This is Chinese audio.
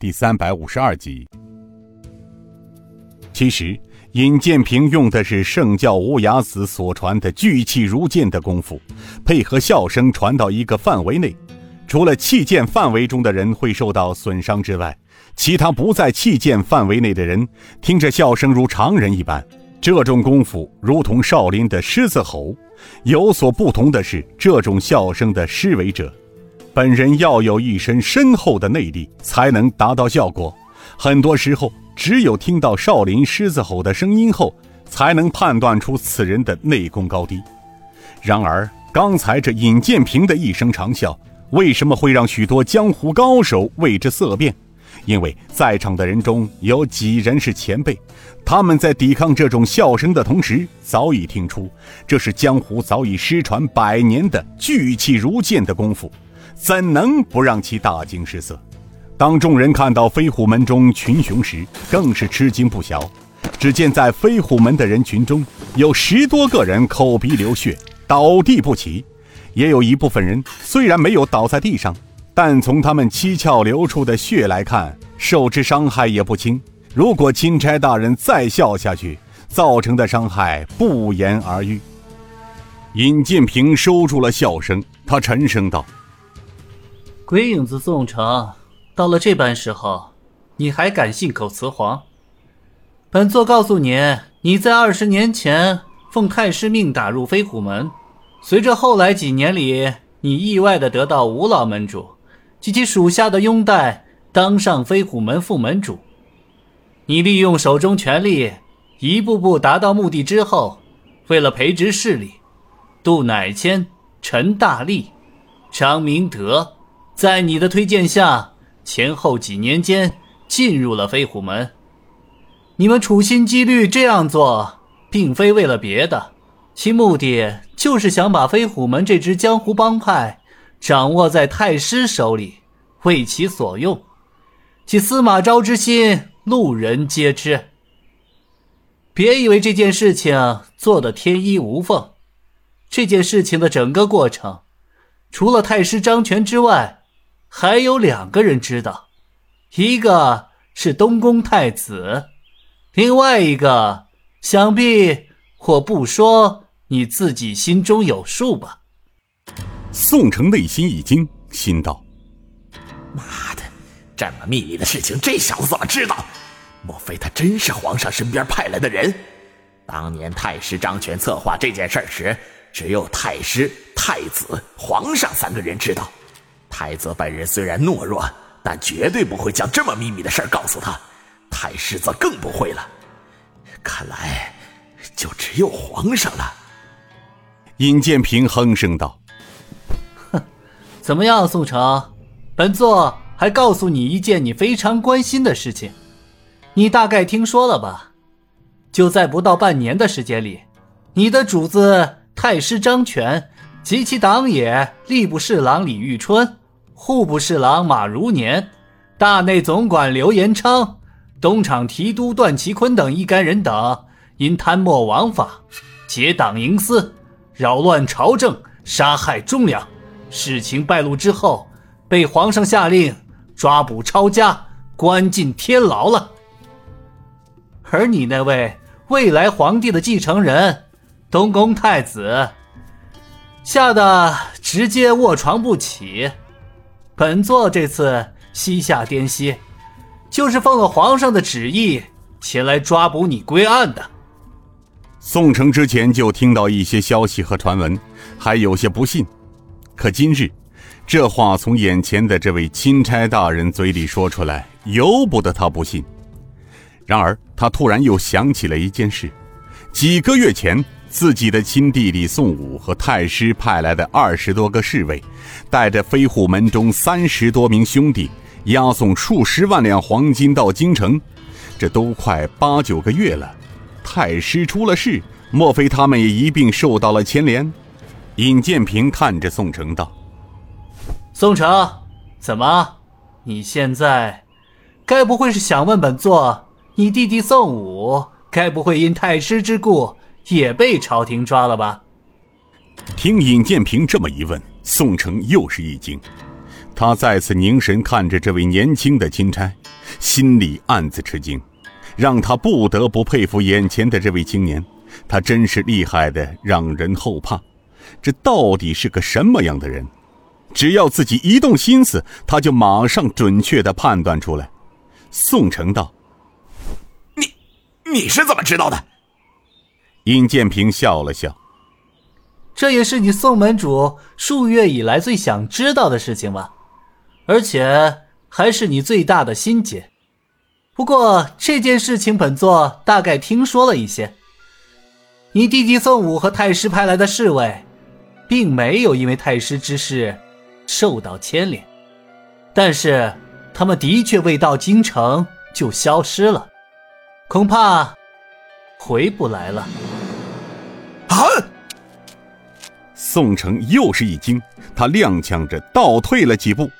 第三百五十二集。其实，尹建平用的是圣教无崖子所传的聚气如剑的功夫，配合笑声传到一个范围内，除了气剑范围中的人会受到损伤之外，其他不在气剑范围内的人听着笑声如常人一般。这种功夫如同少林的狮子吼，有所不同的是，这种笑声的施为者，本人要有一身深厚的内力，才能达到效果。很多时候，只有听到少林狮子吼的声音后，才能判断出此人的内功高低。然而，刚才这尹建平的一声长啸，为什么会让许多江湖高手为之色变？因为在场的人中有几人是前辈，他们在抵抗这种笑声的同时，早已听出这是江湖早已失传百年的聚气如剑的功夫，怎能不让其大惊失色？当众人看到飞虎门中群雄时，更是吃惊不小。只见在飞虎门的人群中，有十多个人口鼻流血，倒地不起；也有一部分人虽然没有倒在地上。但从他们七窍流出的血来看，受之伤害也不轻。如果钦差大人再笑下去，造成的伤害不言而喻。尹建平收住了笑声，他沉声道：“鬼影子宋城，到了这般时候，你还敢信口雌黄？本座告诉你，你在二十年前奉太师命打入飞虎门，随着后来几年里，你意外的得到吴老门主。”及其属下的拥戴，当上飞虎门副门主。你利用手中权力，一步步达到目的之后，为了培植势力，杜乃谦、陈大力、张明德，在你的推荐下，前后几年间进入了飞虎门。你们处心积虑这样做，并非为了别的，其目的就是想把飞虎门这支江湖帮派。掌握在太师手里，为其所用，其司马昭之心，路人皆知。别以为这件事情做得天衣无缝，这件事情的整个过程，除了太师张权之外，还有两个人知道，一个是东宫太子，另外一个，想必我不说，你自己心中有数吧。宋城内心一惊，心道：“妈的，这么秘密的事情，这小子怎么知道？莫非他真是皇上身边派来的人？当年太师张权策划这件事时，只有太师、太子、皇上三个人知道。太泽本人虽然懦弱，但绝对不会将这么秘密的事告诉他。太师则更不会了。看来，就只有皇上了。”尹建平哼声道。哼怎么样，宋城？本座还告诉你一件你非常关心的事情，你大概听说了吧？就在不到半年的时间里，你的主子太师张权及其党也吏部侍郎李玉春、户部侍郎马如年、大内总管刘延昌、东厂提督段其坤等一干人等，因贪墨枉法、结党营私、扰乱朝政、杀害忠良。事情败露之后，被皇上下令抓捕抄家，关进天牢了。而你那位未来皇帝的继承人，东宫太子，吓得直接卧床不起。本座这次西下滇西，就是奉了皇上的旨意前来抓捕你归案的。宋城之前就听到一些消息和传闻，还有些不信。可今日，这话从眼前的这位钦差大人嘴里说出来，由不得他不信。然而，他突然又想起了一件事：几个月前，自己的亲弟弟宋武和太师派来的二十多个侍卫，带着飞虎门中三十多名兄弟，押送数十万两黄金到京城。这都快八九个月了，太师出了事，莫非他们也一并受到了牵连？尹建平看着宋城道：“宋城，怎么？你现在该不会是想问本座，你弟弟宋武该不会因太师之故也被朝廷抓了吧？”听尹建平这么一问，宋城又是一惊。他再次凝神看着这位年轻的钦差，心里暗自吃惊，让他不得不佩服眼前的这位青年。他真是厉害的，让人后怕。这到底是个什么样的人？只要自己一动心思，他就马上准确的判断出来。宋城道：“你，你是怎么知道的？”尹建平笑了笑：“这也是你宋门主数月以来最想知道的事情吧？而且还是你最大的心结。不过这件事情，本座大概听说了一些。你弟弟宋武和太师派来的侍卫，并没有因为太师之事受到牵连，但是他们的确未到京城就消失了，恐怕回不来了。”啊！宋城又是一惊，他踉跄着倒退了几步，